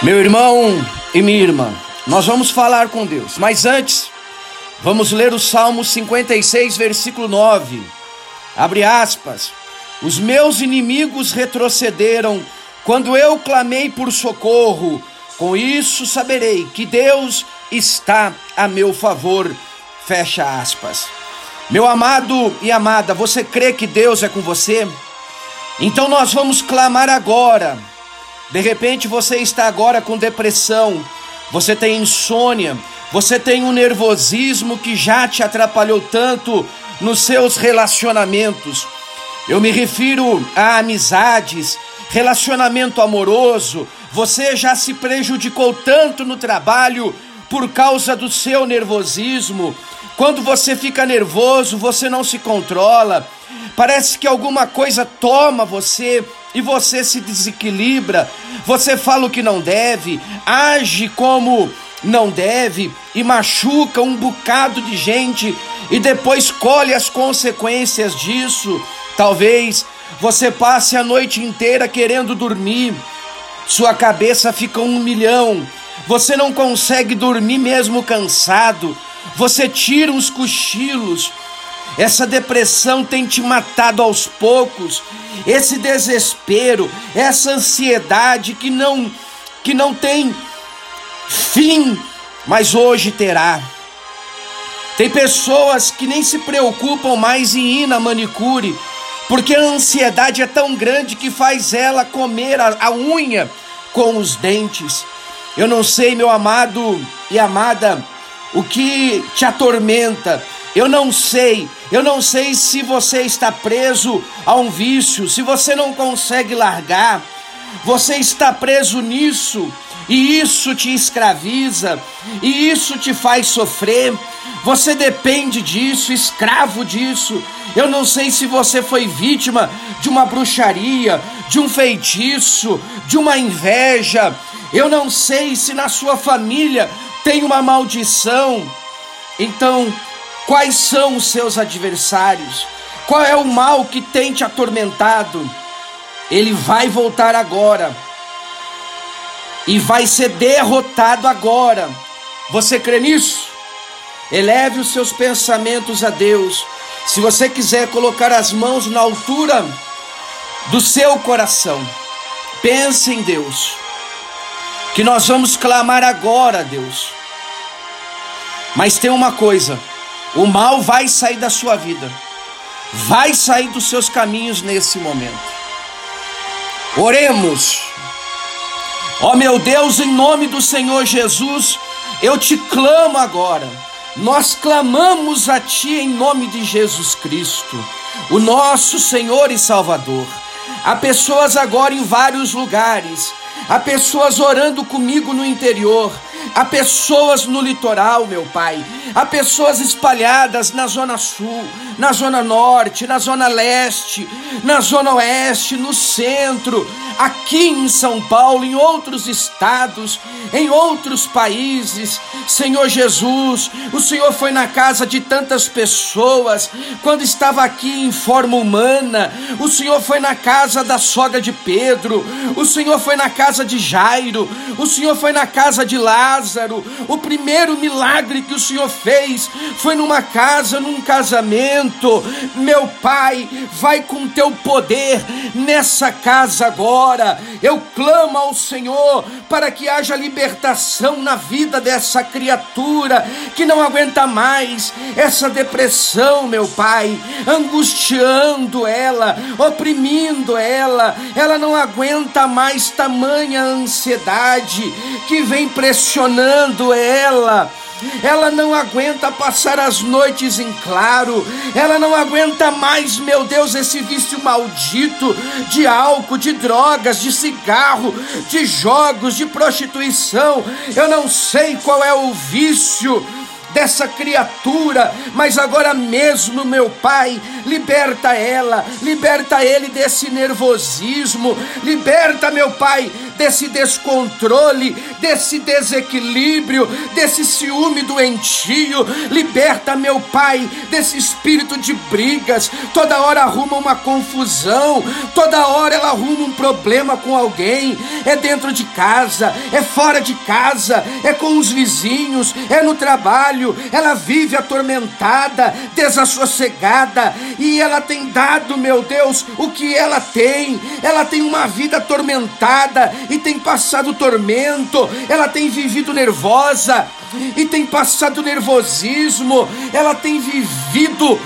Meu irmão e minha irmã, nós vamos falar com Deus, mas antes, vamos ler o Salmo 56, versículo 9. Abre aspas. Os meus inimigos retrocederam quando eu clamei por socorro. Com isso saberei que Deus está a meu favor. Fecha aspas. Meu amado e amada, você crê que Deus é com você? Então nós vamos clamar agora de repente você está agora com depressão, você tem insônia, você tem um nervosismo que já te atrapalhou tanto nos seus relacionamentos. Eu me refiro a amizades, relacionamento amoroso. Você já se prejudicou tanto no trabalho por causa do seu nervosismo. Quando você fica nervoso, você não se controla. Parece que alguma coisa toma você e você se desequilibra, você fala o que não deve, age como não deve e machuca um bocado de gente e depois colhe as consequências disso. Talvez você passe a noite inteira querendo dormir, sua cabeça fica um milhão, você não consegue dormir mesmo cansado, você tira uns cochilos essa depressão tem te matado aos poucos. Esse desespero, essa ansiedade que não que não tem fim, mas hoje terá. Tem pessoas que nem se preocupam mais em ir na manicure, porque a ansiedade é tão grande que faz ela comer a, a unha com os dentes. Eu não sei, meu amado e amada, o que te atormenta. Eu não sei eu não sei se você está preso a um vício, se você não consegue largar, você está preso nisso e isso te escraviza e isso te faz sofrer. Você depende disso, escravo disso. Eu não sei se você foi vítima de uma bruxaria, de um feitiço, de uma inveja. Eu não sei se na sua família tem uma maldição. Então, Quais são os seus adversários? Qual é o mal que tem te atormentado? Ele vai voltar agora e vai ser derrotado agora. Você crê nisso? Eleve os seus pensamentos a Deus. Se você quiser colocar as mãos na altura do seu coração, pense em Deus. Que nós vamos clamar agora, Deus. Mas tem uma coisa: o mal vai sair da sua vida, vai sair dos seus caminhos nesse momento. Oremos. Ó oh, meu Deus, em nome do Senhor Jesus, eu te clamo agora. Nós clamamos a Ti em nome de Jesus Cristo, o nosso Senhor e Salvador. Há pessoas agora em vários lugares, há pessoas orando comigo no interior, há pessoas no litoral, meu Pai, Há pessoas espalhadas na zona sul, na zona norte, na zona leste, na zona oeste, no centro, aqui em São Paulo, em outros estados, em outros países. Senhor Jesus, o Senhor foi na casa de tantas pessoas quando estava aqui em forma humana. O Senhor foi na casa da sogra de Pedro. O Senhor foi na casa de Jairo. O Senhor foi na casa de Lázaro. O primeiro milagre que o Senhor fez foi numa casa, num casamento. Meu Pai, vai com teu poder nessa casa agora. Eu clamo ao Senhor para que haja libertação na vida dessa criatura que não aguenta mais essa depressão, meu Pai, angustiando ela, oprimindo ela. Ela não aguenta mais tamanha ansiedade que vem pressionando ela ela não aguenta passar as noites em claro, ela não aguenta mais, meu Deus, esse vício maldito de álcool, de drogas, de cigarro, de jogos, de prostituição. Eu não sei qual é o vício dessa criatura, mas agora mesmo, meu Pai, liberta ela, liberta ele desse nervosismo, liberta, meu Pai, desse descontrole, desse desequilíbrio, desse ciúme doentio. Liberta, meu Pai, desse espírito de brigas. Toda hora arruma uma confusão, toda hora ela arruma um problema com alguém. É dentro de casa, é fora de casa, é com os vizinhos, é no trabalho. Ela vive atormentada, desassossegada e ela tem dado, meu Deus, o que ela tem. Ela tem uma vida atormentada e tem passado tormento, ela tem vivido nervosa e tem passado nervosismo, ela tem vivido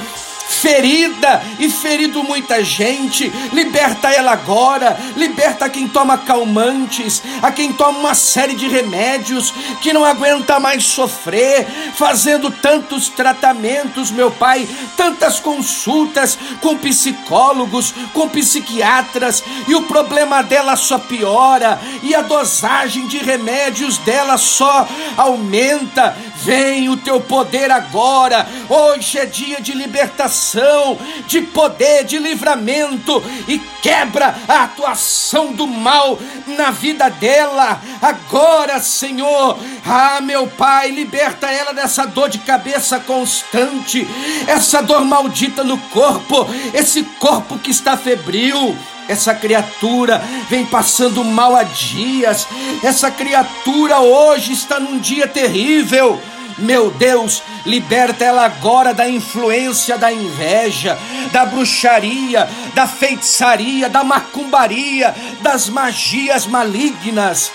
ferida e ferido muita gente. Liberta ela agora, liberta quem toma calmantes, a quem toma uma série de remédios, que não aguenta mais sofrer, fazendo tantos tratamentos, meu Pai, tantas consultas com psicólogos, com psiquiatras, e o problema dela só piora, e a dosagem de remédios dela só aumenta. Vem o teu poder agora. Hoje é dia de libertação, de poder, de livramento e quebra a atuação do mal na vida dela. Agora, Senhor, ah, meu Pai, liberta ela dessa dor de cabeça constante, essa dor maldita no corpo, esse corpo que está febril. Essa criatura vem passando mal há dias. Essa criatura hoje está num dia terrível. Meu Deus, liberta ela agora da influência da inveja, da bruxaria, da feitiçaria, da macumbaria, das magias malignas.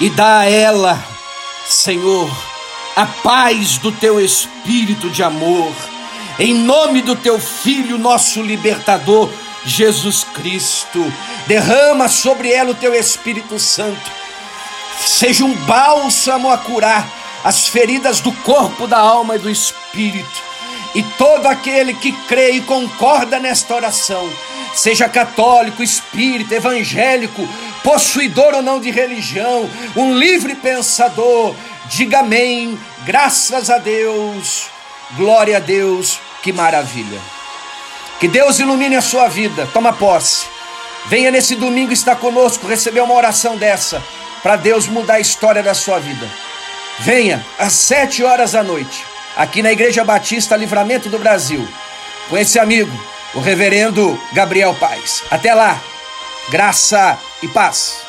E dá a ela, Senhor, a paz do teu espírito de amor, em nome do teu Filho, nosso libertador, Jesus Cristo. Derrama sobre ela o teu Espírito Santo. Seja um bálsamo a curar as feridas do corpo, da alma e do espírito. E todo aquele que crê e concorda nesta oração, seja católico, espírita, evangélico, possuidor ou não de religião, um livre pensador, diga amém, graças a Deus, glória a Deus, que maravilha. Que Deus ilumine a sua vida, toma posse. Venha nesse domingo estar conosco, receber uma oração dessa, para Deus mudar a história da sua vida. Venha às sete horas da noite, aqui na Igreja Batista Livramento do Brasil, com esse amigo, o reverendo Gabriel Paz. Até lá, graça e paz.